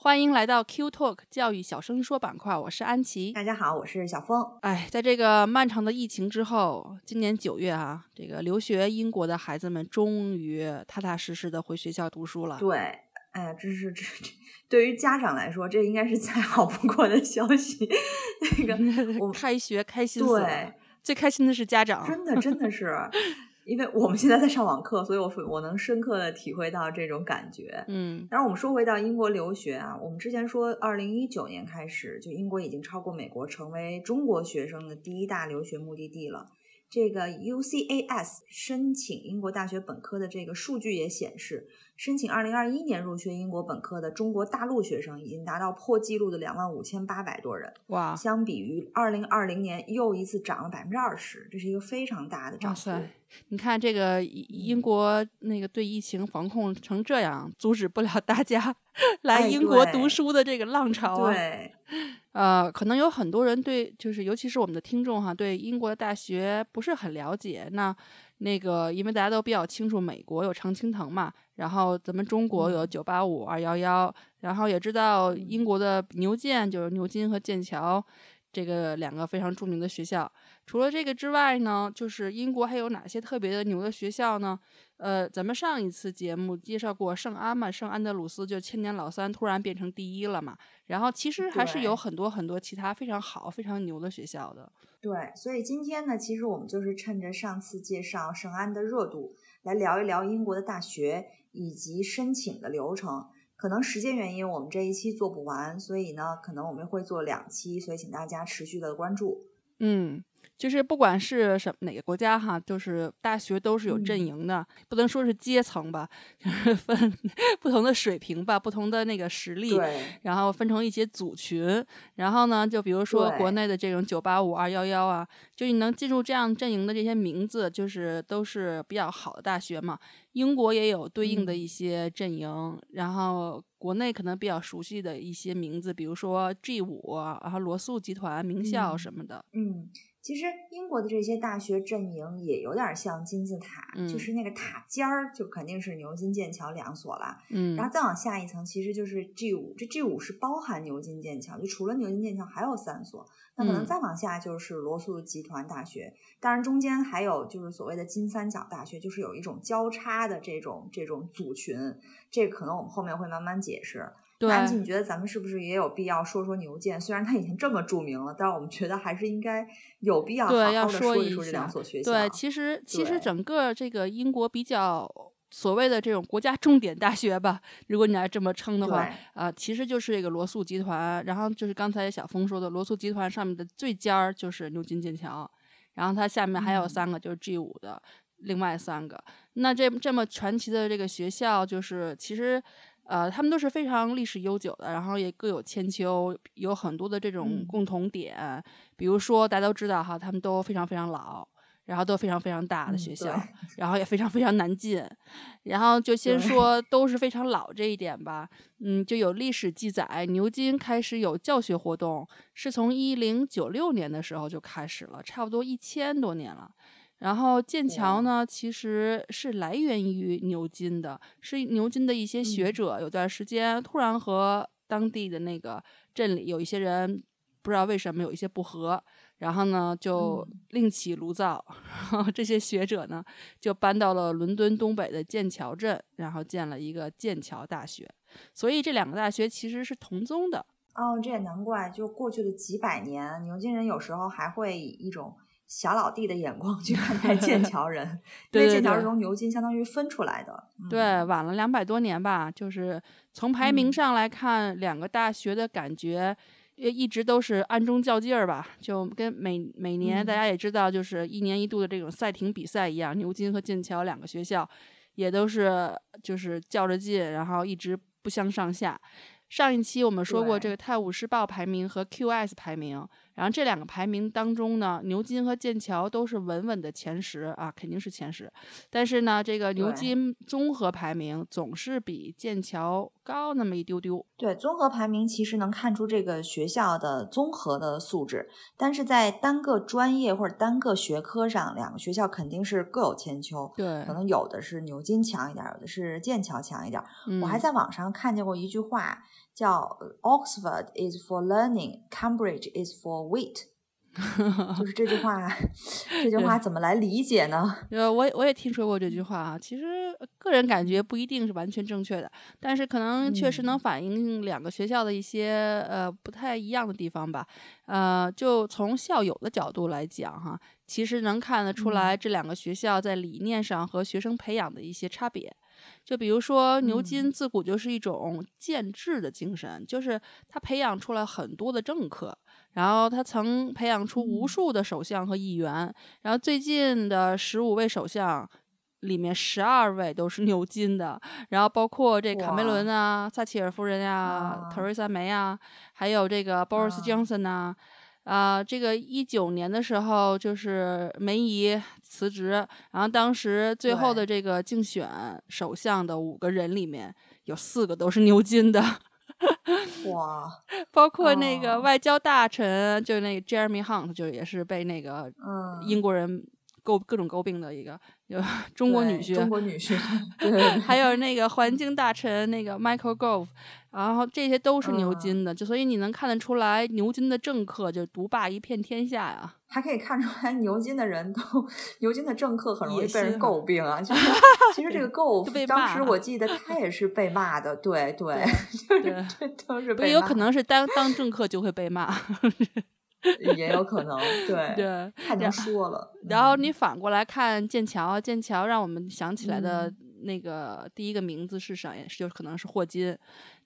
欢迎来到 Q Talk 教育小声说板块，我是安琪。大家好，我是小峰。哎，在这个漫长的疫情之后，今年九月啊，这个留学英国的孩子们终于踏踏实实的回学校读书了。对，哎呀，这是这这，对于家长来说，这应该是再好不过的消息。那个，我开学开心死了，最开心的是家长，真的真的是。因为我们现在在上网课，所以我我能深刻的体会到这种感觉。嗯，当然我们说回到英国留学啊，我们之前说，二零一九年开始，就英国已经超过美国，成为中国学生的第一大留学目的地了。这个 UCAS 申请英国大学本科的这个数据也显示，申请二零二一年入学英国本科的中国大陆学生已经达到破纪录的两万五千八百多人。哇！相比于二零二零年，又一次涨了百分之二十，这是一个非常大的涨幅。你看这个英国那个对疫情防控成这样，阻止不了大家 来英国读书的这个浪潮啊。对。呃，可能有很多人对，就是尤其是我们的听众哈，对英国的大学不是很了解。那那个，因为大家都比较清楚，美国有常青藤嘛，然后咱们中国有九八五、二幺幺，然后也知道英国的牛剑就是牛津和剑桥这个两个非常著名的学校。除了这个之外呢，就是英国还有哪些特别的牛的学校呢？呃，咱们上一次节目介绍过圣安嘛，圣安德鲁斯就千年老三突然变成第一了嘛。然后其实还是有很多很多其他非常好、非常牛的学校的。对，所以今天呢，其实我们就是趁着上次介绍圣安的热度，来聊一聊英国的大学以及申请的流程。可能时间原因，我们这一期做不完，所以呢，可能我们会做两期，所以请大家持续的关注。嗯。就是不管是什哪个国家哈，就是大学都是有阵营的，不能说是阶层吧，就是分不同的水平吧，不同的那个实力，然后分成一些组群。然后呢，就比如说国内的这种九八五二幺幺啊，就你能进入这样阵营的这些名字，就是都是比较好的大学嘛。英国也有对应的一些阵营，然后国内可能比较熟悉的一些名字，比如说 G 五，然后罗素集团名校什么的，嗯。其实英国的这些大学阵营也有点像金字塔，就是那个塔尖儿就肯定是牛津、剑桥两所了，嗯，然后再往下一层其实就是 G 五，这 G 五是包含牛津、剑桥，就除了牛津、剑桥还有三所，那可能再往下就是罗素集团大学，当然中间还有就是所谓的金三角大学，就是有一种交叉的这种这种组群，这可能我们后面会慢慢解释。安琪，你觉得咱们是不是也有必要说说牛剑？虽然它已经这么著名了，但是我们觉得还是应该有必要好好的说一说这两所学校。对，其实其实整个这个英国比较所谓的这种国家重点大学吧，如果你来这么称的话，啊，其实就是这个罗素集团。然后就是刚才小峰说的，罗素集团上面的最尖儿就是牛津、剑桥，然后它下面还有三个，就是 G 五的另外三个。那这这么传奇的这个学校，就是其实。呃，他们都是非常历史悠久的，然后也各有千秋，有很多的这种共同点。比如说，大家都知道哈，他们都非常非常老，然后都非常非常大的学校，然后也非常非常难进。然后就先说都是非常老这一点吧。嗯，就有历史记载，牛津开始有教学活动是从一零九六年的时候就开始了，差不多一千多年了。然后剑桥呢，其实是来源于牛津的，是牛津的一些学者，有段时间突然和当地的那个镇里有一些人不知道为什么有一些不和，然后呢就另起炉灶，然后这些学者呢就搬到了伦敦东北的剑桥镇，然后建了一个剑桥大学，所以这两个大学其实是同宗的。哦，这也难怪，就过去的几百年，牛津人有时候还会以一种。小老弟的眼光去看待 剑桥人，因为剑桥是从牛津相当于分出来的。对，晚了两百多年吧，就是从排名上来看，两个大学的感觉也一直都是暗中较劲儿吧，就跟每每年大家也知道，就是一年一度的这种赛艇比赛一样，牛津和剑桥两个学校也都是就是较着劲，然后一直不相上下。上一期我们说过这个《泰晤士报》排名和 QS 排名，然后这两个排名当中呢，牛津和剑桥都是稳稳的前十啊，肯定是前十。但是呢，这个牛津综合排名总是比剑桥高那么一丢丢。对，综合排名其实能看出这个学校的综合的素质，但是在单个专业或者单个学科上，两个学校肯定是各有千秋。对，可能有的是牛津强一点，有的是剑桥强一点。我还在网上看见过一句话。叫 Oxford is for learning, Cambridge is for wit，就是这句话，这句话怎么来理解呢？呃，我我也听说过这句话啊。其实个人感觉不一定是完全正确的，但是可能确实能反映两个学校的一些呃不太一样的地方吧。呃，就从校友的角度来讲哈，其实能看得出来这两个学校在理念上和学生培养的一些差别。就比如说，牛津自古就是一种建制的精神，就是他培养出来很多的政客，然后他曾培养出无数的首相和议员，然后最近的十五位首相里面十二位都是牛津的，然后包括这卡梅伦啊、撒切尔夫人呀、特瑞莎梅啊，还有这个 Boris Johnson 呐。啊，这个一九年的时候，就是梅姨辞职，然后当时最后的这个竞选首相的五个人里面有四个都是牛津的，哇！包括那个外交大臣，就那个 Jeremy Hunt，就也是被那个英国人诟各种诟病的一个。有中国女婿，中国女婿，还有那个环境大臣那个 Michael Gove，然后这些都是牛津的，就所以你能看得出来，牛津的政客就独霸一片天下呀。还可以看出来，牛津的人都，牛津的政客很容易被人诟病啊。其实，其实这个 Gove 当时我记得他也是被骂的，对对，对，这都是被有可能是当当政客就会被骂。也有可能，对对，太能说了。然后你反过来看剑桥，剑桥让我们想起来的那个第一个名字是啥呀？就可能是霍金。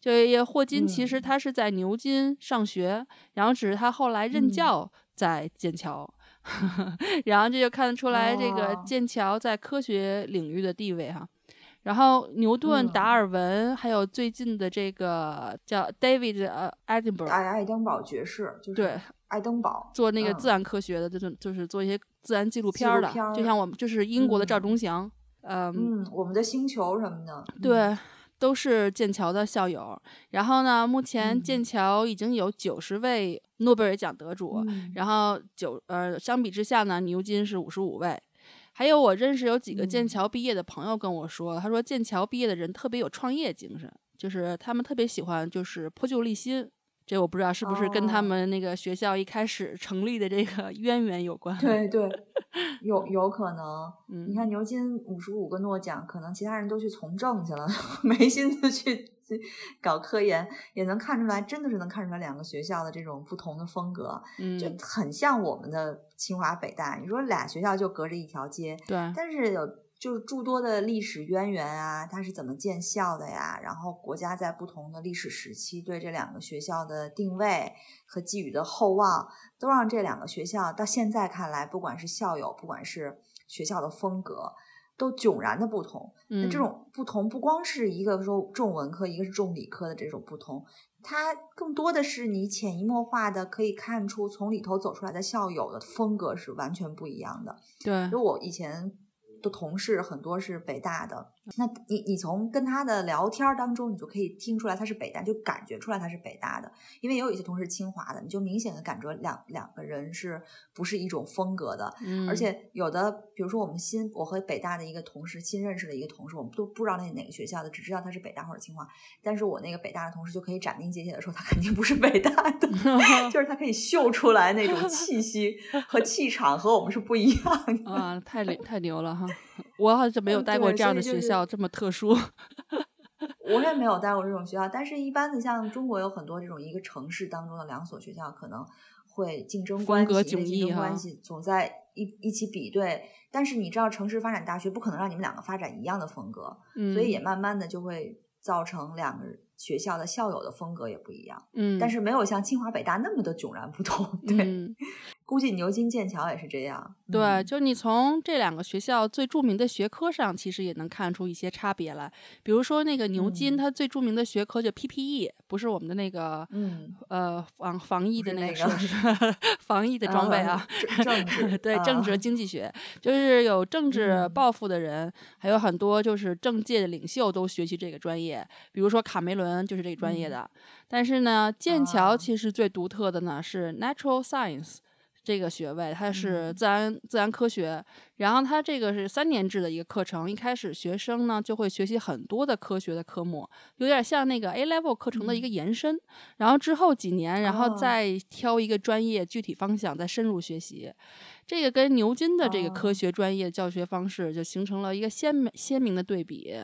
就也霍金其实他是在牛津上学，然后只是他后来任教在剑桥，然后这就看得出来这个剑桥在科学领域的地位哈。然后牛顿、达尔文，还有最近的这个叫 David 呃 Edinburgh，，爱爱登堡爵士，对。爱登堡做那个自然科学的，就是就是做一些自然纪录片的，就像我们就是英国的赵忠祥，嗯，我们的星球什么的，对，都是剑桥的校友。然后呢，目前剑桥已经有九十位诺贝尔奖得主，然后九呃，相比之下呢，牛津是五十五位。还有我认识有几个剑桥毕业的朋友跟我说，他说剑桥毕业的人特别有创业精神，就是他们特别喜欢就是破旧立新。这我不知道是不是跟他们那个学校一开始成立的这个 渊源有关？对对，有有可能。嗯，你看牛津五十五个诺奖，可能其他人都去从政去了，没心思去去搞科研，也能看出来，真的是能看出来两个学校的这种不同的风格，嗯就很像我们的清华北大。你说俩学校就隔着一条街，对，但是有。就是诸多的历史渊源啊，它是怎么建校的呀？然后国家在不同的历史时期对这两个学校的定位和寄予的厚望，都让这两个学校到现在看来，不管是校友，不管是学校的风格，都迥然的不同。那这种不同，不光是一个说重文科，一个是重理科的这种不同，它更多的是你潜移默化的可以看出，从里头走出来的校友的风格是完全不一样的。对，就我以前。的同事很多是北大的，那你你从跟他的聊天当中，你就可以听出来他是北大，就感觉出来他是北大的。因为也有一些同事清华的，你就明显的感觉两两个人是不是一种风格的。嗯，而且有的，比如说我们新我和北大的一个同事新认识的一个同事，我们都不知道那哪个学校的，只知道他是北大或者清华。但是我那个北大的同事就可以斩钉截铁的说，他肯定不是北大的，就是他可以秀出来那种气息和气场和我们是不一样的。啊，太牛太牛了哈！我好像没有待过这样的学校，这么特殊。我也没有待过这种学校，但是一般的像中国有很多这种一个城市当中的两所学校，可能会竞争关系，竞争关系总在一一起比对。但是你知道，城市发展大学不可能让你们两个发展一样的风格，所以也慢慢的就会造成两个学校的校友的风格也不一样。嗯，但是没有像清华北大那么的迥然不同。对。估计牛津、剑桥也是这样。对，就你从这两个学校最著名的学科上，其实也能看出一些差别来。比如说那个牛津，它最著名的学科就 PPE，不是我们的那个，嗯，呃，防防疫的那个设施，防疫的装备啊。政治对政治经济学，就是有政治抱负的人，还有很多就是政界的领袖都学习这个专业。比如说卡梅伦就是这个专业的。但是呢，剑桥其实最独特的呢是 Natural Science。这个学位它是自然自然科学，然后它这个是三年制的一个课程。一开始学生呢就会学习很多的科学的科目，有点像那个 A Level 课程的一个延伸。然后之后几年，然后再挑一个专业具体方向再深入学习。这个跟牛津的这个科学专业教学方式就形成了一个鲜明鲜明的对比。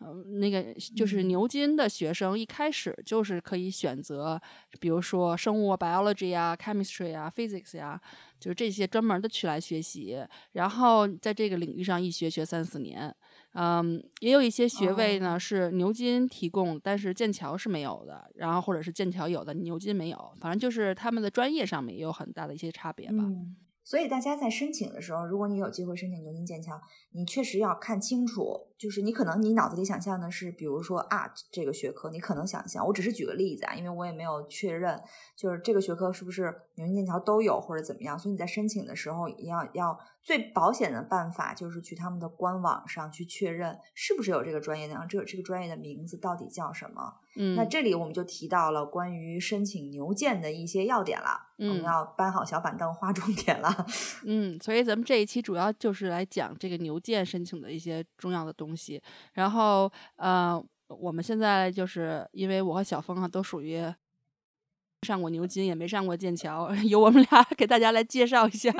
嗯，那个就是牛津的学生一开始就是可以选择，比如说生物 biology 啊、chemistry 啊、physics 呀，就是这些专门的去来学习，然后在这个领域上一学学三四年。嗯，也有一些学位呢是牛津提供，但是剑桥是没有的。然后或者是剑桥有的，牛津没有，反正就是他们的专业上面也有很大的一些差别吧。所以大家在申请的时候，如果你有机会申请牛津、剑桥，你确实要看清楚。就是你可能你脑子里想象的是，比如说 art 这个学科，你可能想象，我只是举个例子啊，因为我也没有确认，就是这个学科是不是牛津、剑桥都有或者怎么样。所以你在申请的时候，要要最保险的办法就是去他们的官网上去确认是不是有这个专业，然后这这个专业的名字到底叫什么。嗯，那这里我们就提到了关于申请牛剑的一些要点了。嗯，我们要搬好小板凳划重点了。嗯，所以咱们这一期主要就是来讲这个牛剑申请的一些重要的东西。然后，呃，我们现在就是因为我和小峰啊都属于上过牛津，也没上过剑桥，由我们俩给大家来介绍一下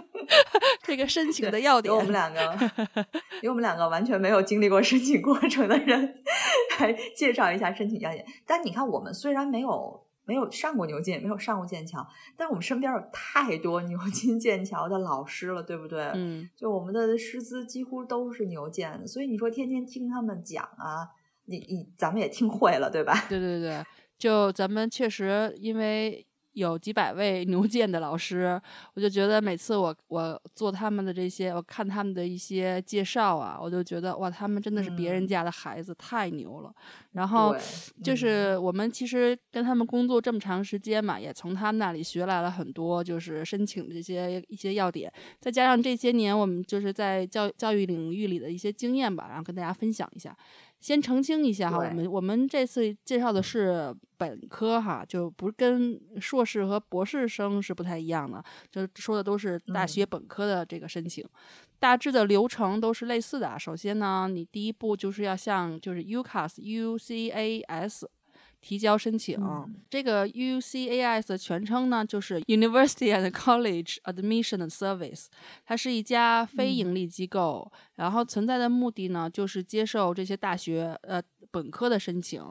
这个申请的要点。由我们两个，由我们两个完全没有经历过申请过程的人 来介绍一下申请要点。但你看，我们虽然没有。没有上过牛津，也没有上过剑桥，但我们身边有太多牛津、剑桥的老师了，对不对？嗯，就我们的师资几乎都是牛剑，所以你说天天听他们讲啊，你你咱们也听会了，对吧？对对对，就咱们确实因为。有几百位牛剑的老师，我就觉得每次我我做他们的这些，我看他们的一些介绍啊，我就觉得哇，他们真的是别人家的孩子，太牛了。然后就是我们其实跟他们工作这么长时间嘛，也从他们那里学来了很多，就是申请这些一些要点，再加上这些年我们就是在教教育领域里的一些经验吧，然后跟大家分享一下。先澄清一下哈，我们我们这次介绍的是本科哈，就不跟硕士和博士生是不太一样的，就说的都是大学本科的这个申请，大致的流程都是类似的。首先呢，你第一步就是要向就是 UCAS U C A S。提交申请，这个 UCAS 的全称呢，就是 University and College Admission Service，它是一家非盈利机构，然后存在的目的呢，就是接受这些大学呃本科的申请。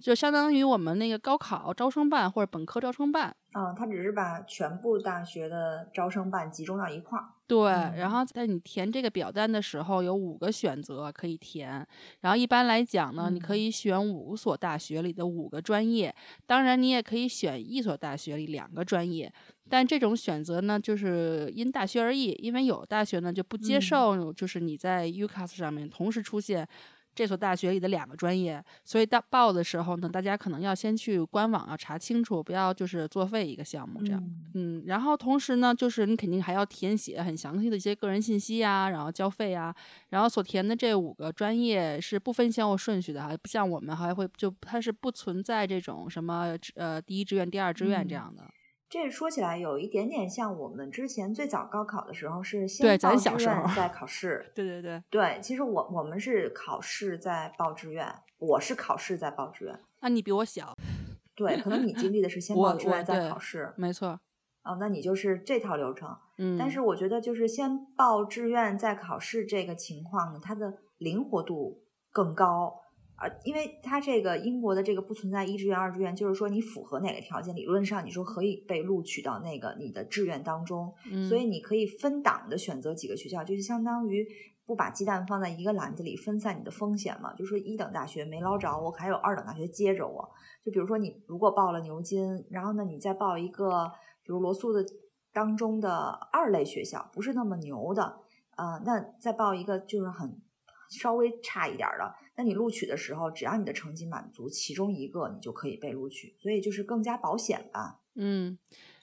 就相当于我们那个高考招生办或者本科招生办，嗯，它只是把全部大学的招生办集中到一块儿。对，然后在你填这个表单的时候，有五个选择可以填。然后一般来讲呢，你可以选五所大学里的五个专业，当然你也可以选一所大学里两个专业。但这种选择呢，就是因大学而异，因为有大学呢就不接受，就是你在 UCAS 上面同时出现。这所大学里的两个专业，所以到报的时候呢，大家可能要先去官网要查清楚，不要就是作废一个项目这样。嗯，然后同时呢，就是你肯定还要填写很详细的一些个人信息啊，然后交费啊，然后所填的这五个专业是不分先后顺序的哈，不像我们还会就它是不存在这种什么呃第一志愿、第二志愿这样的。这说起来有一点点像我们之前最早高考的时候是先报志愿再考 试。对对对对，其实我我们是考试再报志愿，我是考试再报志愿。那你比我小。对，可能你经历的是 先报志愿再考试。没错。哦，那你就是这套流程。嗯。但是我觉得就是先报志愿再考试这个情况呢，它的灵活度更高。啊，因为它这个英国的这个不存在一志愿、二志愿，就是说你符合哪个条件，理论上你说可以被录取到那个你的志愿当中，所以你可以分档的选择几个学校，就是相当于不把鸡蛋放在一个篮子里，分散你的风险嘛。就是说一等大学没捞着，我还有二等大学接着我。就比如说你如果报了牛津，然后呢你再报一个，比如罗素的当中的二类学校，不是那么牛的，呃，那再报一个就是很稍微差一点的，那你录取的时候，只要你的成绩满足其中一个，你就可以被录取，所以就是更加保险吧。嗯。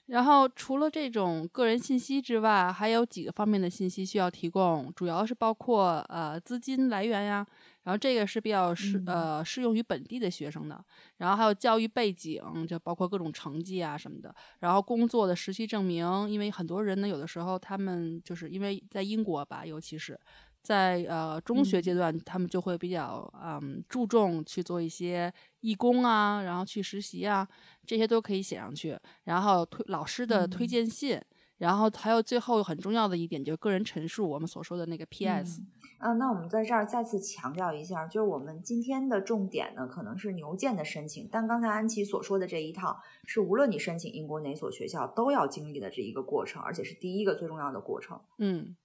然后除了这种个人信息之外，还有几个方面的信息需要提供，主要是包括呃资金来源呀，然后这个是比较适呃适用于本地的学生的，然后还有教育背景，就包括各种成绩啊什么的，然后工作的实习证明，因为很多人呢有的时候他们就是因为在英国吧，尤其是。在呃中学阶段，他们就会比较嗯注重去做一些义工啊，然后去实习啊，这些都可以写上去。然后推老师的推荐信，然后还有最后很重要的一点就是个人陈述，我们所说的那个 P.S. 啊，那我们在这儿再次强调一下，就是我们今天的重点呢，可能是牛剑的申请，但刚才安琪所说的这一套是无论你申请英国哪所学校都要经历的这一个过程，而且是第一个最重要的过程。嗯。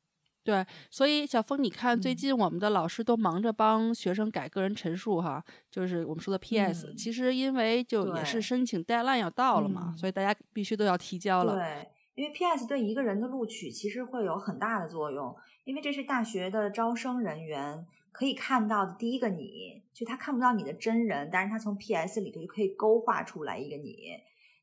对，所以小峰，你看最近我们的老师都忙着帮学生改个人陈述，哈，就是我们说的 P.S。其实因为就也是申请 deadline 要到了嘛，所以大家必须都要提交了。对，因为 P.S 对一个人的录取其实会有很大的作用，因为这是大学的招生人员可以看到的第一个你，就他看不到你的真人，但是他从 P.S 里头就可以勾画出来一个你，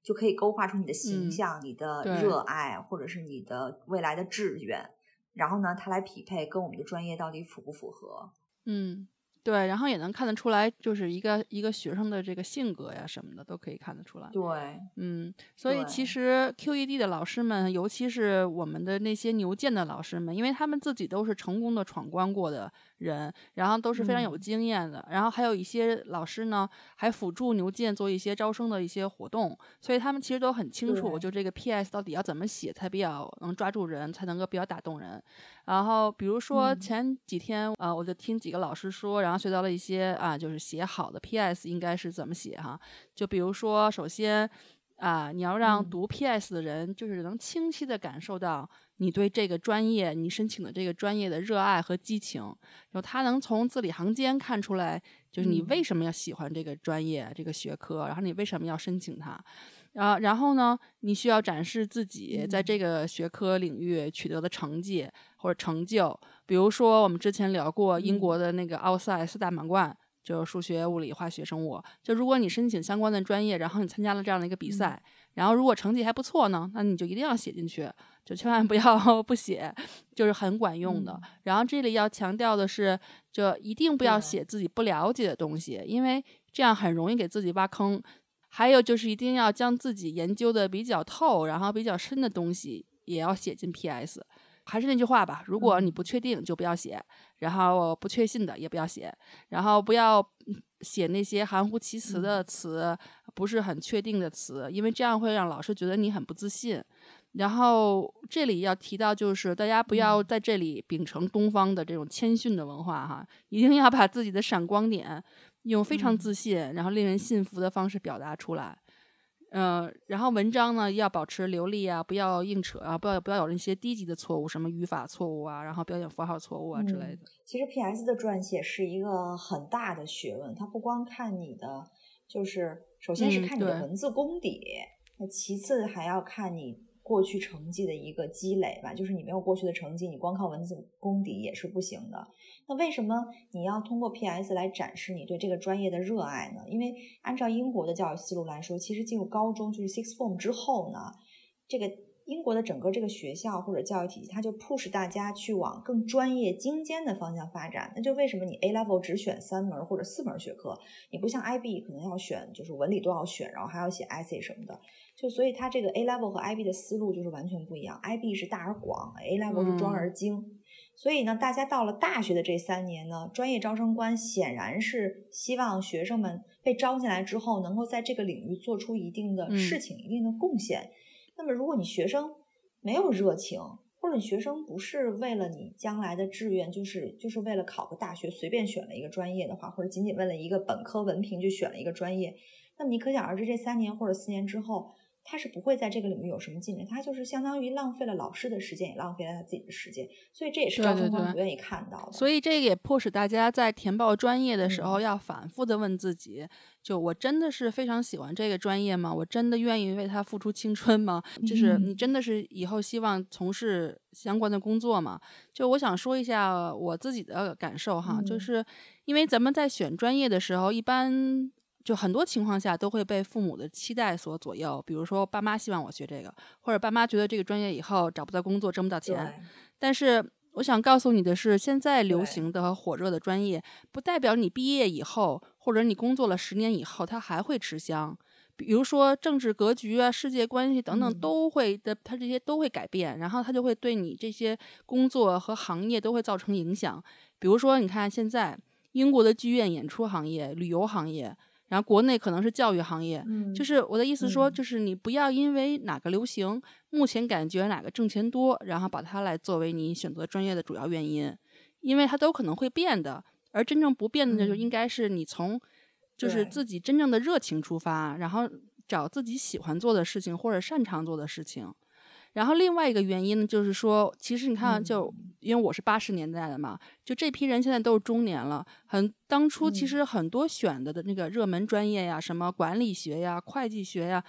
就可以勾画出你的形象、你的热爱，或者是你的未来的志愿。然后呢，他来匹配跟我们的专业到底符不符合？嗯。对，然后也能看得出来，就是一个一个学生的这个性格呀什么的都可以看得出来。对，嗯，所以其实 QED 的老师们，尤其是我们的那些牛剑的老师们，因为他们自己都是成功的闯关过的人，然后都是非常有经验的。然后还有一些老师呢，还辅助牛剑做一些招生的一些活动，所以他们其实都很清楚，就这个 PS 到底要怎么写才比较能抓住人，才能够比较打动人。然后比如说前几天，呃，我就听几个老师说，然后。学到了一些啊，就是写好的 P.S. 应该是怎么写哈？就比如说，首先啊，你要让读 P.S. 的人就是能清晰的感受到你对这个专业、你申请的这个专业的热爱和激情，然后他能从字里行间看出来，就是你为什么要喜欢这个专业、这个学科，然后你为什么要申请它。啊，然后呢，你需要展示自己在这个学科领域取得的成绩或者成就。比如说，我们之前聊过英国的那个奥赛四大满贯，就是数学、物理、化学、生物。就如果你申请相关的专业，然后你参加了这样的一个比赛，然后如果成绩还不错呢，那你就一定要写进去，就千万不要 不写，就是很管用的。然后这里要强调的是，就一定不要写自己不了解的东西，因为这样很容易给自己挖坑。还有就是一定要将自己研究的比较透，然后比较深的东西也要写进 P.S。还是那句话吧，如果你不确定就不要写，然后不确信的也不要写，然后不要写那些含糊其辞的词，不是很确定的词，因为这样会让老师觉得你很不自信。然后这里要提到就是大家不要在这里秉承东方的这种谦逊的文化哈，一定要把自己的闪光点。用非常自信，然后令人信服的方式表达出来，嗯，然后文章呢要保持流利啊，不要硬扯啊，不要不要有那些低级的错误，什么语法错误啊，然后标点符号错误啊之类的。其实 P.S. 的撰写是一个很大的学问，它不光看你的，就是首先是看你的文字功底，那其次还要看你。过去成绩的一个积累吧，就是你没有过去的成绩，你光靠文字功底也是不行的。那为什么你要通过 P.S. 来展示你对这个专业的热爱呢？因为按照英国的教育思路来说，其实进入高中就是 Six Form 之后呢，这个英国的整个这个学校或者教育体系，它就 push 大家去往更专业精尖的方向发展。那就为什么你 A Level 只选三门或者四门学科，你不像 IB 可能要选，就是文理都要选，然后还要写 essay 什么的。就所以它这个 A level 和 IB 的思路就是完全不一样，IB 是大而广，A level 是专而精。所以呢，大家到了大学的这三年呢，专业招生官显然是希望学生们被招进来之后，能够在这个领域做出一定的事情、一定的贡献。那么，如果你学生没有热情，或者你学生不是为了你将来的志愿，就是就是为了考个大学随便选了一个专业的话，或者仅仅为了一个本科文凭就选了一个专业，那么你可想而知，这三年或者四年之后。他是不会在这个领域有什么进展，他就是相当于浪费了老师的时间，也浪费了他自己的时间，所以这也是招生官不愿意看到的。所以这个也迫使大家在填报专业的时候要反复的问自己：就我真的是非常喜欢这个专业吗？我真的愿意为他付出青春吗？就是你真的是以后希望从事相关的工作吗？就我想说一下我自己的感受哈，就是因为咱们在选专业的时候，一般。就很多情况下都会被父母的期待所左右，比如说爸妈希望我学这个，或者爸妈觉得这个专业以后找不到工作，挣不到钱。但是我想告诉你的是，现在流行的火热的专业，不代表你毕业以后或者你工作了十年以后，它还会吃香。比如说政治格局啊、世界关系等等，都会的，它这些都会改变，然后它就会对你这些工作和行业都会造成影响。比如说，你看现在英国的剧院演出行业、旅游行业。然后国内可能是教育行业，就是我的意思说，就是你不要因为哪个流行，目前感觉哪个挣钱多，然后把它来作为你选择专业的主要原因，因为它都可能会变的。而真正不变的，就应该是你从就是自己真正的热情出发，然后找自己喜欢做的事情或者擅长做的事情。然后另外一个原因呢，就是说，其实你看，就因为我是八十年代的嘛，就这批人现在都是中年了。很当初其实很多选的的那个热门专业呀，什么管理学呀、会计学呀，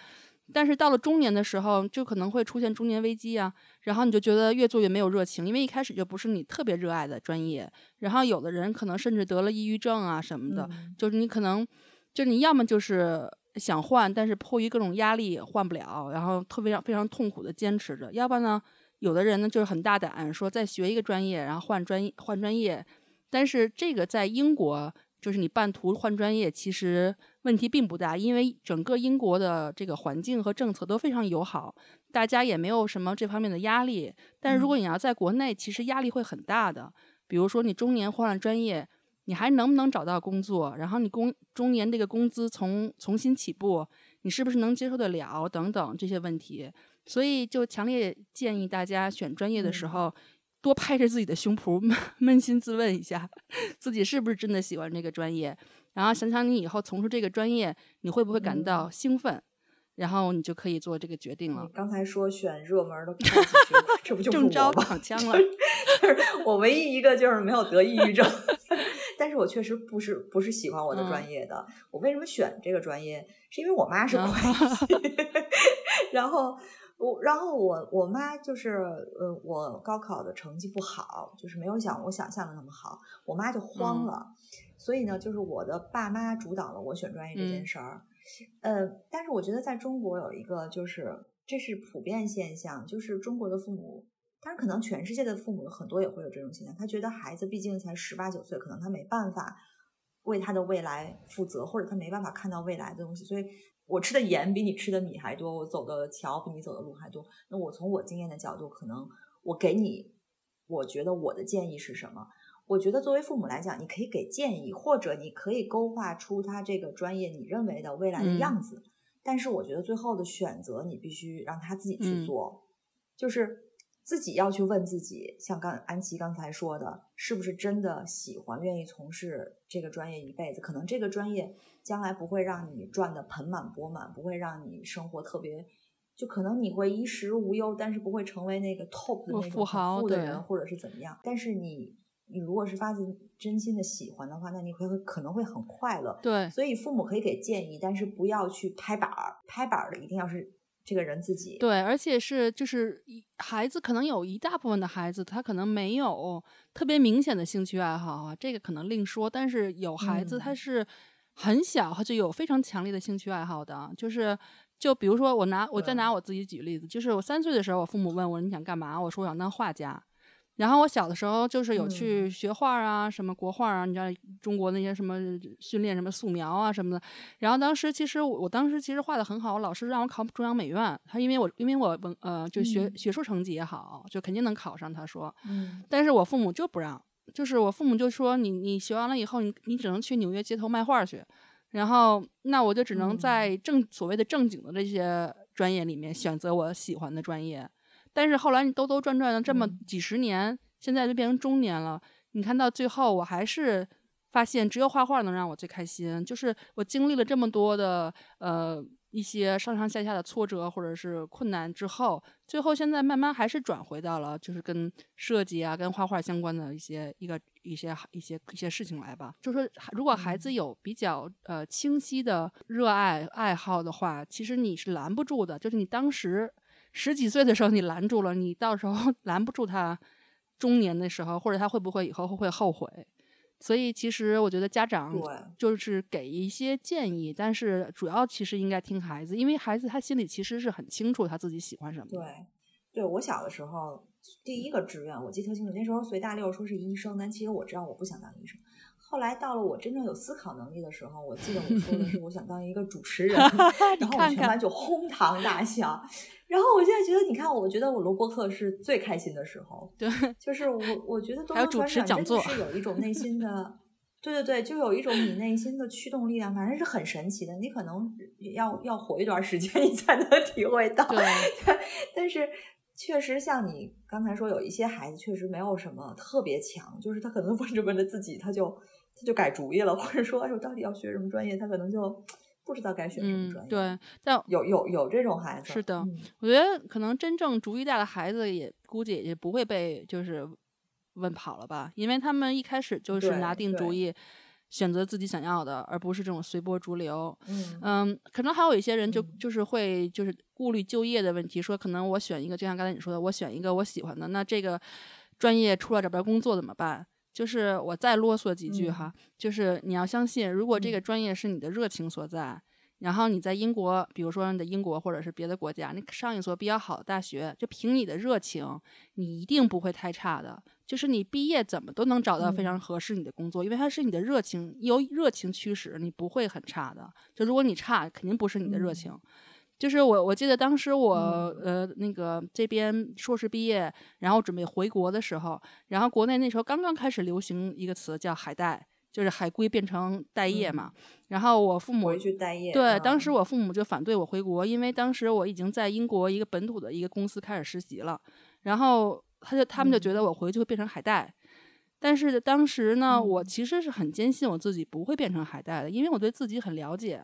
但是到了中年的时候，就可能会出现中年危机呀。然后你就觉得越做越没有热情，因为一开始就不是你特别热爱的专业。然后有的人可能甚至得了抑郁症啊什么的，就是你可能，就你要么就是。想换，但是迫于各种压力换不了，然后特别非常痛苦的坚持着。要不然呢，有的人呢就是很大胆，说再学一个专业，然后换专业换专业。但是这个在英国，就是你半途换专业，其实问题并不大，因为整个英国的这个环境和政策都非常友好，大家也没有什么这方面的压力。但是如果你要在国内，其实压力会很大的。比如说你中年换了专业。你还能不能找到工作？然后你工中年这个工资从重新起步，你是不是能接受得了？等等这些问题，所以就强烈建议大家选专业的时候，多拍着自己的胸脯，扪心自问一下，自己是不是真的喜欢这个专业？然后想想你以后从事这个专业，你会不会感到兴奋？然后你就可以做这个决定了。刚才说选热门的 这不就是中招躺枪了？就是我唯一一个就是没有得抑郁症。但是我确实不是不是喜欢我的专业的。我为什么选这个专业？是因为我妈是会计。然后我，然后我我妈就是，呃，我高考的成绩不好，就是没有想我想象的那么好，我妈就慌了。所以呢，就是我的爸妈主导了我选专业这件事儿。呃，但是我觉得在中国有一个，就是这是普遍现象，就是中国的父母。当然，可能全世界的父母很多也会有这种现象。他觉得孩子毕竟才十八九岁，可能他没办法为他的未来负责，或者他没办法看到未来的东西。所以，我吃的盐比你吃的米还多，我走的桥比你走的路还多。那我从我经验的角度，可能我给你，我觉得我的建议是什么？我觉得作为父母来讲，你可以给建议，或者你可以勾画出他这个专业你认为的未来的样子。但是，我觉得最后的选择你必须让他自己去做，就是。自己要去问自己，像刚安琪刚才说的，是不是真的喜欢、愿意从事这个专业一辈子？可能这个专业将来不会让你赚的盆满钵满，不会让你生活特别，就可能你会衣食无忧，但是不会成为那个 top 的那种富的人，或者是怎么样。但是你，你如果是发自真心的喜欢的话，那你会可能会很快乐。对，所以父母可以给建议，但是不要去拍板儿，拍板儿的一定要是。这个人自己对，而且是就是孩子，可能有一大部分的孩子，他可能没有特别明显的兴趣爱好啊，这个可能另说。但是有孩子，他是很小，他就有非常强烈的兴趣爱好的，就是就比如说我拿我再拿我自己举例子，就是我三岁的时候，我父母问我你想干嘛，我说我想当画家。然后我小的时候就是有去学画啊，什么国画啊，你知道中国那些什么训练什么素描啊什么的。然后当时其实我当时其实画的很好，我老师让我考中央美院，他因为我因为我文呃就学学术成绩也好，就肯定能考上。他说，但是我父母就不让，就是我父母就说你你学完了以后，你你只能去纽约街头卖画去。然后那我就只能在正所谓的正经的这些专业里面选择我喜欢的专业。但是后来你兜兜转转了这么几十年，现在就变成中年了。你看到最后，我还是发现只有画画能让我最开心。就是我经历了这么多的呃一些上上下下的挫折或者是困难之后，最后现在慢慢还是转回到了就是跟设计啊、跟画画相关的一些一个一些一些一些事情来吧。就是说，如果孩子有比较呃清晰的热爱爱好的话，其实你是拦不住的。就是你当时十几岁的时候你拦住了，你到时候 拦不住他中年的时候，或者他会不会以后会后悔。所以，其实我觉得家长就是给一些建议，但是主要其实应该听孩子，因为孩子他心里其实是很清楚他自己喜欢什么。对，对我小的时候第一个志愿我记得特清楚，那时候随大溜说是医生，但其实我知道我不想当医生。后来到了我真正有思考能力的时候，我记得我说的是 我想当一个主持人 然后我们全班就哄堂大笑。然后我现在觉得，你看，我觉得我录播课是最开心的时候。对，就是我，我觉得多多少少真的是有一种内心的，对对对，就有一种你内心的驱动力量，反正是很神奇的。你可能要要活一段时间，你才能体会到。对，但是确实像你刚才说，有一些孩子确实没有什么特别强，就是他可能问着问着自己，他就他就改主意了，或者说，哎，我到底要学什么专业？他可能就。不知道该选什么专业，对，但有有有这种孩子，是的，我觉得可能真正主意大的孩子也估计也不会被就是问跑了吧，因为他们一开始就是拿定主意，选择自己想要的，而不是这种随波逐流。嗯嗯，可能还有一些人就就是会就是顾虑就业的问题，说可能我选一个，就像刚才你说的，我选一个我喜欢的，那这个专业出来找不着工作怎么办？就是我再啰嗦几句哈，就是你要相信，如果这个专业是你的热情所在，然后你在英国，比如说你在英国或者是别的国家，你上一所比较好的大学，就凭你的热情，你一定不会太差的。就是你毕业怎么都能找到非常合适你的工作，因为它是你的热情，由热情驱使，你不会很差的。就如果你差，肯定不是你的热情。就是我，我记得当时我呃那个这边硕士毕业，然后准备回国的时候，然后国内那时候刚刚开始流行一个词叫海带，就是海归变成待业嘛。然后我父母回去待业，对，当时我父母就反对我回国，因为当时我已经在英国一个本土的一个公司开始实习了。然后他就他们就觉得我回去会变成海带，但是当时呢，我其实是很坚信我自己不会变成海带的，因为我对自己很了解。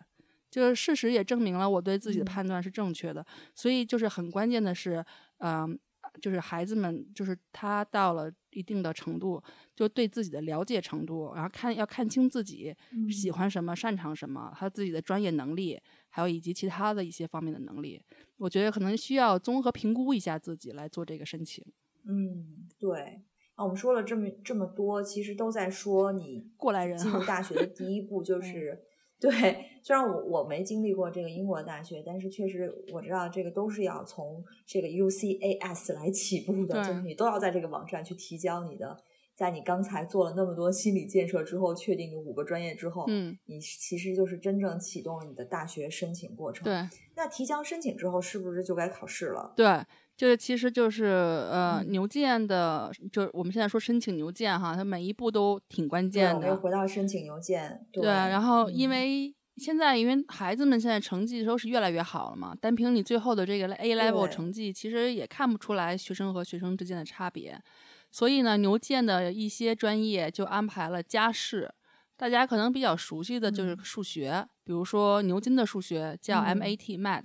就是事实也证明了我对自己的判断是正确的，所以就是很关键的是，嗯，就是孩子们，就是他到了一定的程度，就对自己的了解程度，然后看要看清自己喜欢什么、擅长什么，他自己的专业能力，还有以及其他的一些方面的能力，我觉得可能需要综合评估一下自己来做这个申请。嗯，对。啊，我们说了这么这么多，其实都在说你过来人进入大学的第一步就 是。对，虽然我我没经历过这个英国大学，但是确实我知道这个都是要从这个 UCAS 来起步的，就是你都要在这个网站去提交你的，在你刚才做了那么多心理建设之后，确定你五个专业之后，嗯，你其实就是真正启动了你的大学申请过程。对，那提交申请之后，是不是就该考试了？对。就是，其实就是呃，牛剑的，就是我们现在说申请牛剑哈，它每一步都挺关键的。又回到申请牛剑，对。然后，因为现在，因为孩子们现在成绩都是越来越好了嘛，单凭你最后的这个 A level 成绩，其实也看不出来学生和学生之间的差别。所以呢，牛剑的一些专业就安排了加试，大家可能比较熟悉的就是数学，比如说牛津的数学叫 MAT Mat。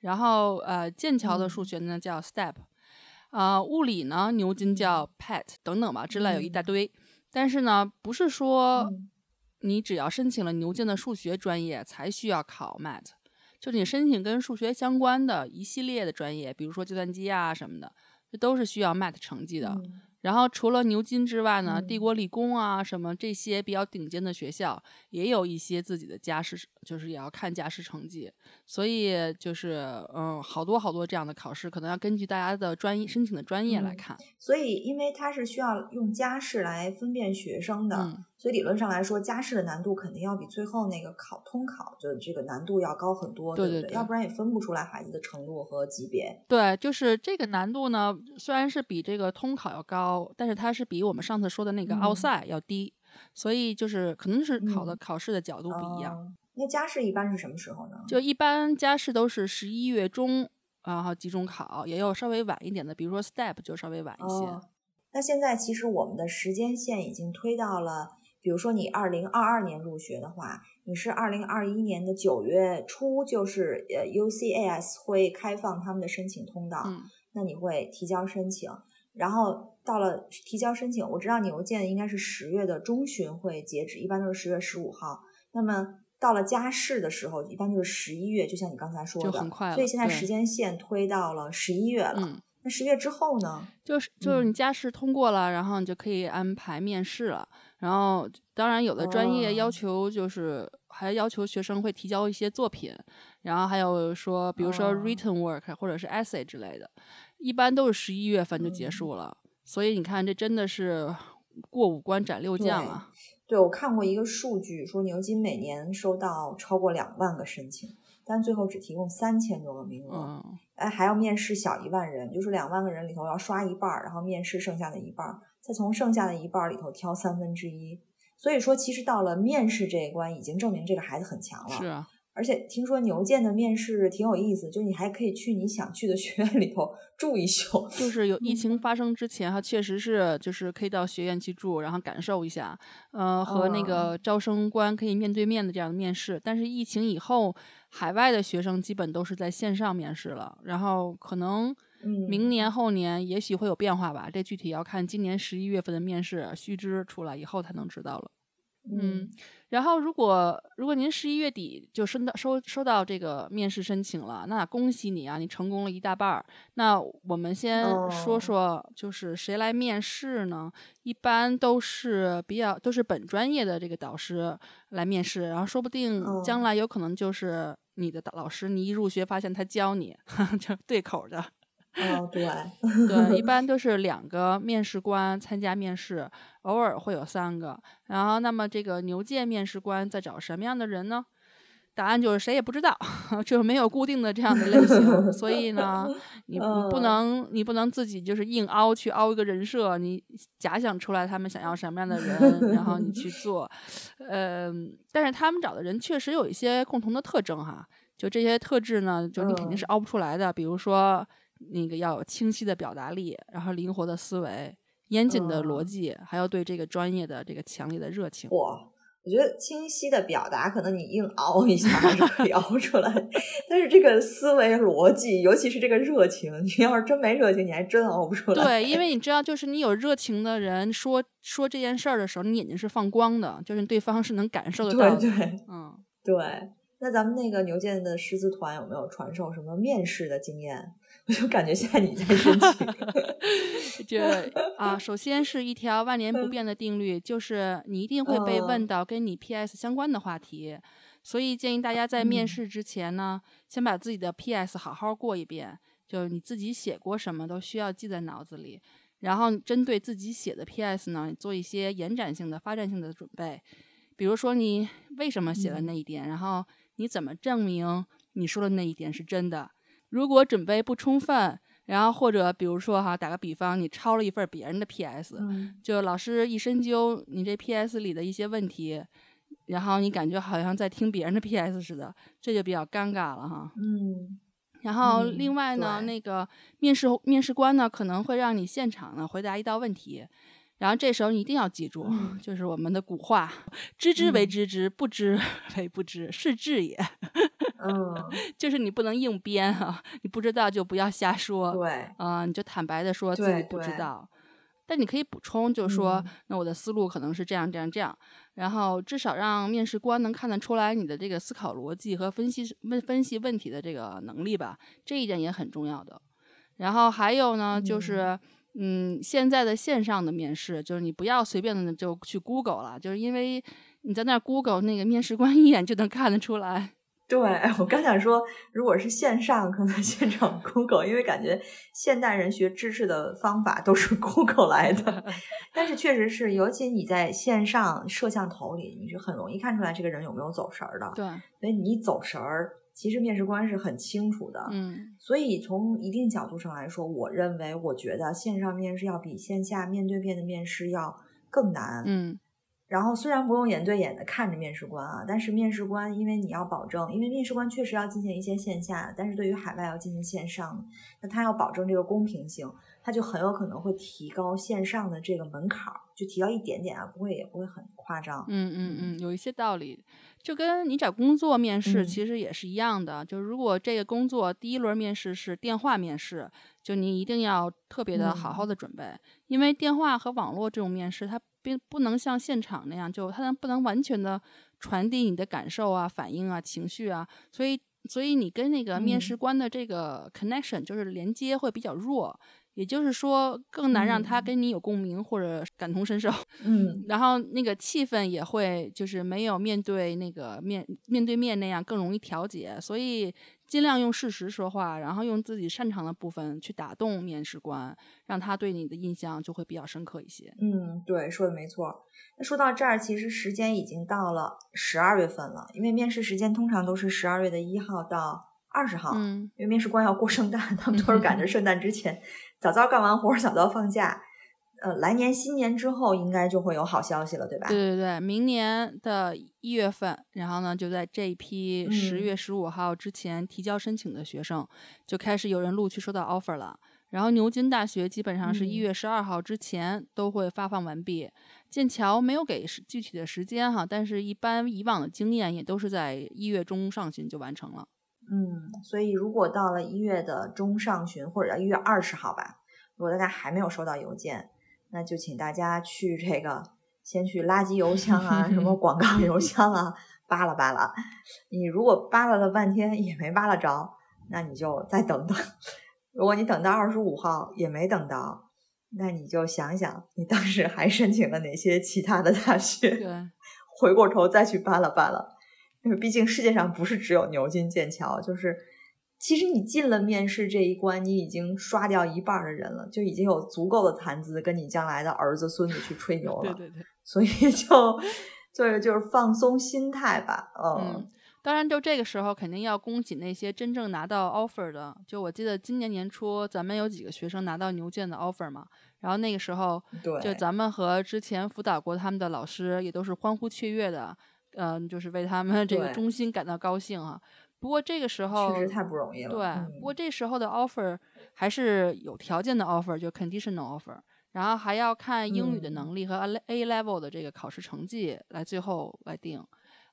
然后，呃，剑桥的数学呢叫 STEP，呃，物理呢牛津叫 PET 等等吧，之类有一大堆。但是呢，不是说你只要申请了牛津的数学专业才需要考 MAT，就是你申请跟数学相关的一系列的专业，比如说计算机啊什么的，这都是需要 MAT 成绩的。然后除了牛津之外呢，帝国理工啊什么这些比较顶尖的学校，也有一些自己的加试，就是也要看加试成绩。所以就是嗯，好多好多这样的考试，可能要根据大家的专业申请的专业来看。所以因为它是需要用加试来分辨学生的，所以理论上来说，加试的难度肯定要比最后那个考通考的这个难度要高很多，对对？对要不然也分不出来孩子的程度和级别。对，就是这个难度呢，虽然是比这个通考要高。但是它是比我们上次说的那个奥赛要低，所以就是可能是考的考试的角度不一样。那加试一般是什么时候呢？就一般加试都是十一月中，然后集中考，也有稍微晚一点的，比如说 STEP 就稍微晚一些。那现在其实我们的时间线已经推到了比如说你二零二二年入学的话，你是二零二一年的九月初，就是呃 UCAS 会开放他们的申请通道，那你会提交申请，然后到了提交申请，我知道你邮件应该是十月的中旬会截止，一般都是十月十五号。那么到了加试的时候，一般就是十一月，就像你刚才说的，所以现在时间线推到了十一月了。那十月之后呢？就是就是你加试通过了，然后你就可以安排面试了。然后当然有的专业要求就是还要求学生会提交一些作品，然后还有说比如说 written work 或者是 essay 之类的，一般都是十一月份就结束了。所以你看，这真的是过五关斩六将啊！对，我看过一个数据，说牛津每年收到超过两万个申请。但最后只提供三千多个名额，哎，还要面试小一万人，就是两万个人里头要刷一半，然后面试剩下的一半，再从剩下的一半里头挑三分之一。所以说，其实到了面试这一关，已经证明这个孩子很强了。是啊。而且听说牛剑的面试挺有意思，就你还可以去你想去的学院里头住一宿。就是有疫情发生之前，哈，确实是就是可以到学院去住，然后感受一下，呃，和那个招生官可以面对面的这样的面试。但是疫情以后，海外的学生基本都是在线上面试了，然后可能明年后年也许会有变化吧，这具体要看今年十一月份的面试须知出来以后才能知道了。嗯。然后，如果如果您十一月底就收到收收到这个面试申请了，那恭喜你啊，你成功了一大半儿。那我们先说说，就是谁来面试呢？一般都是比较都是本专业的这个导师来面试，然后说不定将来有可能就是你的老师，你一入学发现他教你，就对口的。哦，对，对，一 般都是两个面试官参加面试，偶尔会有三个。然后，那么这个牛剑面试官在找什么样的人呢？答案就是谁也不知道，就是没有固定的这样的类型。所以呢，你不能，你不能自己就是硬凹去凹一个人设，你假想出来他们想要什么样的人，然后你去 做。嗯，但是他们找的人确实有一些共同的特征哈，就这些特质呢，就你肯定是凹不出来的。比如说。那个要有清晰的表达力，然后灵活的思维，严谨的逻辑，还要对这个专业的这个强烈的热情。哇，我觉得清晰的表达可能你硬熬一下还是可以熬出来，但是这个思维逻辑，尤其是这个热情，你要是真没热情，你还真熬不出来。对，因为你知道，就是你有热情的人说说这件事儿的时候，你眼睛是放光的，就是对方是能感受得到。对对，嗯，对。那咱们那个牛剑的师资团有没有传授什么面试的经验？我 就感觉现在你在申请。这啊，首先是一条万年不变的定律，就是你一定会被问到跟你 PS 相关的话题，所以建议大家在面试之前呢，先把自己的 PS 好好过一遍，就是你自己写过什么都需要记在脑子里，然后针对自己写的 PS 呢，做一些延展性的、发展性的准备，比如说你为什么写了那一点，然后你怎么证明你说的那一点是真的。如果准备不充分，然后或者比如说哈，打个比方，你抄了一份别人的 PS，就老师一深究你这 PS 里的一些问题，然后你感觉好像在听别人的 PS 似的，这就比较尴尬了哈。嗯。然后另外呢，那个面试面试官呢可能会让你现场呢回答一道问题，然后这时候你一定要记住，就是我们的古话：知之为知之，不知 为不知，是知也。嗯，就是你不能硬编啊，你不知道就不要瞎说。对，嗯，你就坦白的说自己不知道，但你可以补充，就是说，那我的思路可能是这样这样这样，然后至少让面试官能看得出来你的这个思考逻辑和分析问分析问题的这个能力吧，这一点也很重要的。然后还有呢，就是嗯，现在的线上的面试，就是你不要随便的就去 Google 了，就是因为你在那 Google 那个面试官一眼就能看得出来。对，我刚想说，如果是线上，可能现场 Google，因为感觉现代人学知识的方法都是 Google 来的。但是确实是，尤其你在线上摄像头里，你是很容易看出来这个人有没有走神儿的。对，所以你走神儿，其实面试官是很清楚的。嗯，所以从一定角度上来说，我认为，我觉得线上面试要比线下面对面的面试要更难。嗯。然后虽然不用眼对眼的看着面试官啊，但是面试官因为你要保证，因为面试官确实要进行一些线下，但是对于海外要进行线上，那他要保证这个公平性，他就很有可能会提高线上的这个门槛，就提高一点点啊，不会也不会很夸张。嗯嗯嗯，有一些道理，就跟你找工作面试其实也是一样的，就如果这个工作第一轮面试是电话面试，就你一定要特别的好好的准备，因为电话和网络这种面试它。并不能像现场那样，就它能不能完全的传递你的感受啊、反应啊、情绪啊，所以，所以你跟那个面试官的这个 connection 就是连接会比较弱。也就是说，更难让他跟你有共鸣或者感同身受。嗯，然后那个气氛也会就是没有面对那个面面对面那样更容易调节。所以尽量用事实说话，然后用自己擅长的部分去打动面试官，让他对你的印象就会比较深刻一些。嗯，对，说的没错。那说到这儿，其实时间已经到了十二月份了，因为面试时间通常都是十二月的一号到二十号。嗯，因为面试官要过圣诞，他们都是赶着 圣诞之前。早早干完活，早早放假，呃，来年新年之后应该就会有好消息了，对吧？对对对，明年的一月份，然后呢，就在这一批十月十五号之前提交申请的学生，就开始有人陆续收到 offer 了。然后牛津大学基本上是一月十二号之前都会发放完毕。剑桥没有给具体的时间哈，但是一般以往的经验也都是在一月中上旬就完成了。嗯，所以如果到了一月的中上旬，或者一月二十号吧，如果大家还没有收到邮件，那就请大家去这个先去垃圾邮箱啊，什么 广告邮箱啊，扒拉扒拉。你如果扒拉了半天也没扒拉着，那你就再等等。如果你等到二十五号也没等到，那你就想想你当时还申请了哪些其他的大学，对，回过头再去扒拉扒拉。因为毕竟世界上不是只有牛津、剑桥，就是其实你进了面试这一关，你已经刷掉一半的人了，就已经有足够的谈资跟你将来的儿子、孙子去吹牛了。对对对，所以就就是就是放松心态吧。嗯，当然，就这个时候肯定要恭喜那些真正拿到 offer 的。就我记得今年年初咱们有几个学生拿到牛剑的 offer 嘛，然后那个时候，对，就咱们和之前辅导过他们的老师也都是欢呼雀跃的。嗯，就是为他们这个衷心感到高兴啊。不过这个时候确实太不容易了。对，不过这时候的 offer 还是有条件的 offer，就 conditional offer，然后还要看英语的能力和 A level 的这个考试成绩来最后来定。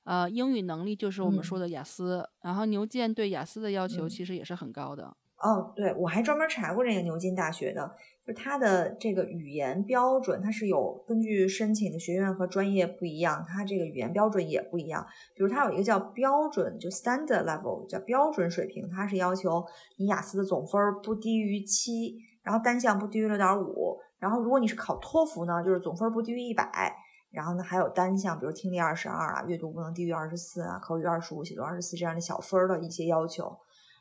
呃，英语能力就是我们说的雅思，然后牛剑对雅思的要求其实也是很高的。哦，对，我还专门查过这个牛津大学的。就它的这个语言标准，它是有根据申请的学院和专业不一样，它这个语言标准也不一样。比如它有一个叫标准，就 standard level，叫标准水平，它是要求你雅思的总分不低于七，然后单项不低于六点五。然后如果你是考托福呢，就是总分不低于一百，然后呢还有单项，比如听力二十二啊，阅读不能低于二十四啊，口语二十五，写作二十四这样的小分的一些要求。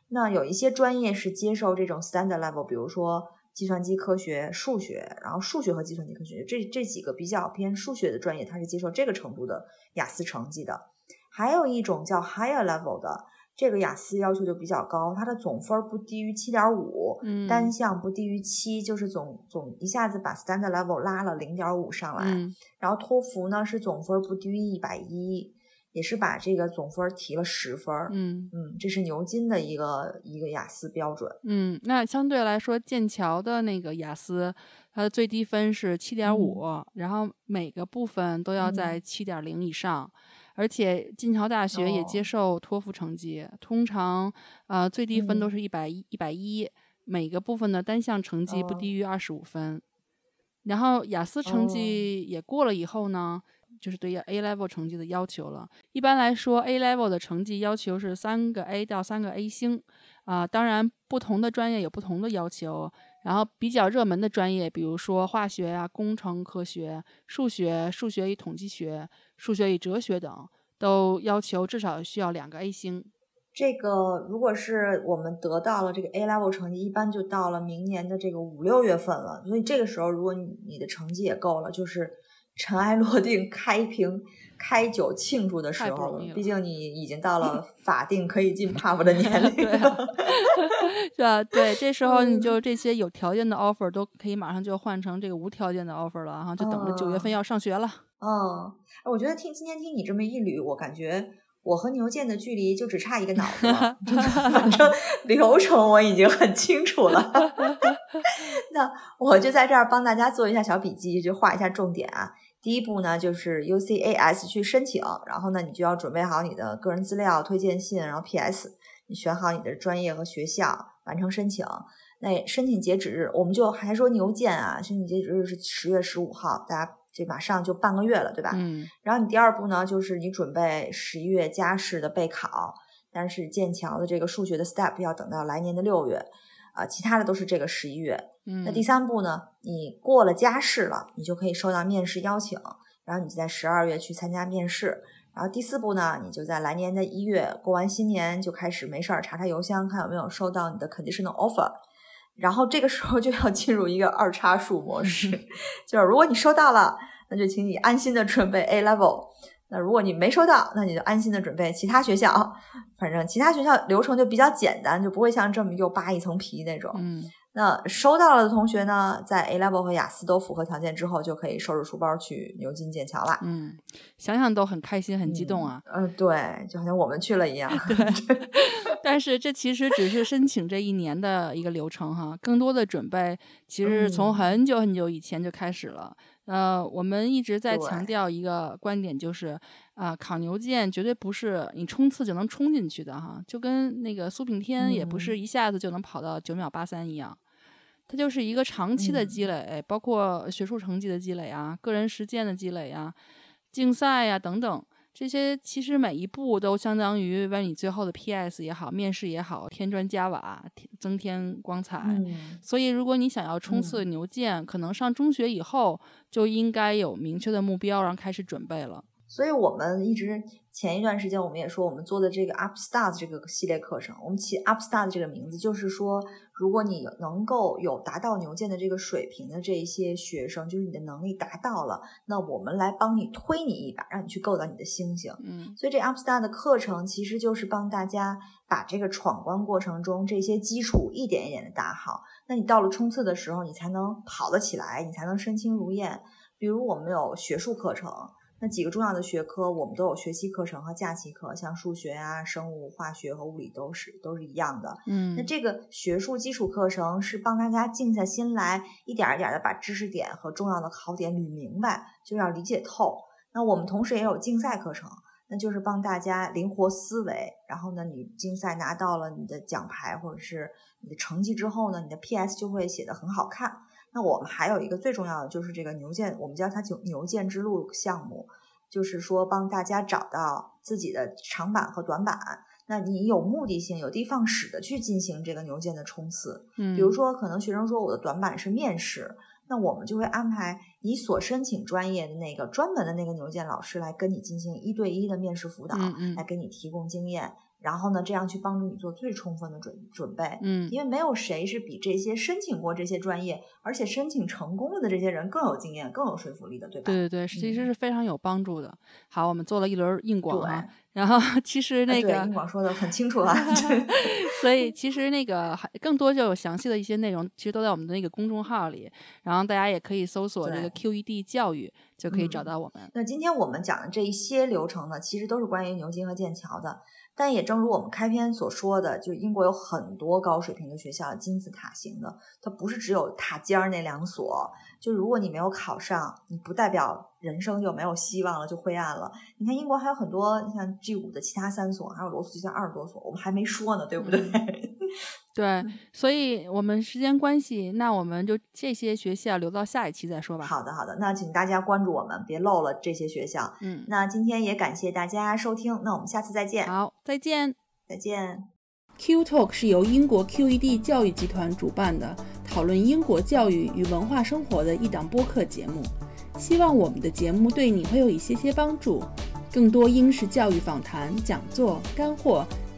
那有一些专业是接受这种 standard level，比如说。计算机科学、数学，然后数学和计算机科学这这几个比较偏数学的专业，它是接受这个程度的雅思成绩的。还有一种叫 higher level 的，这个雅思要求就比较高，它的总分不低于七点五，单项不低于七，就是总总一下子把 standard level 拉了零点五上来。然后托福呢是总分不低于一百一。也是把这个总分提了十分嗯。嗯，这是牛津的一个一个雅思标准，嗯，那相对来说，剑桥的那个雅思，它的最低分是七点五，然后每个部分都要在七点零以上，而且剑桥大学也接受托福成绩，通常呃最低分都是一百一一百一，每个部分的单项成绩不低于二十五分，然后雅思成绩也过了以后呢。就是对 A level 成绩的要求了。一般来说，A level 的成绩要求是三个 A 到三个 A 星，啊，当然不同的专业有不同的要求。然后比较热门的专业，比如说化学呀、工程科学、数学、数学与统计学、数学与哲学等，都要求至少需要两个 A 星。这个如果是我们得到了这个 A level 成绩，一般就到了明年的这个五六月份了。所以这个时候，如果你你的成绩也够了，就是。尘埃落定，开瓶开酒庆祝的时候了。毕竟你已经到了 法定可以进 pub 的年龄了，是吧？对，这时候你就这些有条件的 offer 都可以马上就换成这个无条件的 offer 了，然后就等着九月份要上学了。嗯，我觉得听今天听你这么一捋，我感觉我和牛剑的距离就只差一个脑子了。反正流程我已经很清楚了。那我就在这儿帮大家做一下小笔记，就画一下重点啊。第一步呢，就是 UCAS 去申请，然后呢，你就要准备好你的个人资料、推荐信，然后 PS，你选好你的专业和学校，完成申请。那申请截止日，我们就还说牛剑啊，申请截止日是十月十五号，大家这马上就半个月了，对吧？嗯。然后你第二步呢，就是你准备十一月加试的备考，但是剑桥的这个数学的 step 要等到来年的六月，啊，其他的都是这个十一月。嗯。那第三步呢，你过了加试了，你就可以收到面试邀请，然后你就在十二月去参加面试。然后第四步呢，你就在来年的一月过完新年就开始没事儿查查邮箱，看有没有收到你的 conditional offer。然后这个时候就要进入一个二叉树模式，就是如果你收到了，那就请你安心的准备 A level；那如果你没收到，那你就安心的准备其他学校。反正其他学校流程就比较简单，就不会像这么又扒一层皮那种。嗯。那收到了的同学呢，在 A level 和雅思都符合条件之后，就可以收拾书包去牛津剑桥了。嗯，想想都很开心，很激动啊。嗯，对，就好像我们去了一样。对。但是这其实只是申请这一年的一个流程哈，更多的准备其实从很久很久以前就开始了。呃，我们一直在强调一个观点，就是啊，考牛剑绝对不是你冲刺就能冲进去的哈，就跟那个苏炳添也不是一下子就能跑到九秒八三一样。它就是一个长期的积累，包括学术成绩的积累啊，个人实践的积累啊，竞赛呀等等，这些其实每一步都相当于为你最后的 PS 也好，面试也好，添砖加瓦，增添光彩。所以，如果你想要冲刺牛剑，可能上中学以后就应该有明确的目标，然后开始准备了。所以我们一直前一段时间，我们也说，我们做的这个 Upstart 这个系列课程，我们起 Upstart 这个名字，就是说，如果你能够有达到牛剑的这个水平的这一些学生，就是你的能力达到了，那我们来帮你推你一把，让你去够到你的星星。嗯，所以这 Upstart 的课程其实就是帮大家把这个闯关过程中这些基础一点一点的打好，那你到了冲刺的时候，你才能跑得起来，你才能身轻如燕。比如我们有学术课程。那几个重要的学科，我们都有学习课程和假期课，像数学啊、生物、化学和物理都是都是一样的。嗯，那这个学术基础课程是帮大家静下心来，一点一点的把知识点和重要的考点捋明白，就要理解透。那我们同时也有竞赛课程，那就是帮大家灵活思维。然后呢，你竞赛拿到了你的奖牌或者是你的成绩之后呢，你的 PS 就会写的很好看。那我们还有一个最重要的，就是这个牛剑，我们叫它“牛牛剑之路”项目，就是说帮大家找到自己的长板和短板。那你有目的性、有的放矢的去进行这个牛剑的冲刺。嗯，比如说，可能学生说我的短板是面试，那我们就会安排你所申请专业的那个专门的那个牛剑老师来跟你进行一对一的面试辅导，来给你提供经验。然后呢，这样去帮助你做最充分的准准备，嗯，因为没有谁是比这些申请过这些专业，而且申请成功了的这些人更有经验、更有说服力的，对吧？对对对，其实是非常有帮助的。好，我们做了一轮硬广啊，然后其实那个硬广说的很清楚了 所以其实那个还更多就有详细的一些内容，其实都在我们的那个公众号里，然后大家也可以搜索这个 QED 教育，就可以找到我们。那今天我们讲的这一些流程呢，其实都是关于牛津和剑桥的。但也正如我们开篇所说的，就英国有很多高水平的学校，金字塔型的，它不是只有塔尖儿那两所。就如果你没有考上，你不代表人生就没有希望了，就灰暗了。你看英国还有很多，你像 G 五的其他三所，还有罗素集团二十多所，我们还没说呢，对不对？对，所以我们时间关系，那我们就这些学校留到下一期再说吧。好的，好的，那请大家关注我们，别漏了这些学校。嗯，那今天也感谢大家收听，那我们下次再见。好，再见，再见。Q Talk 是由英国 QED 教育集团主办的，讨论英国教育与文化生活的一档播客节目。希望我们的节目对你会有一些些帮助。更多英式教育访谈、讲座、干货。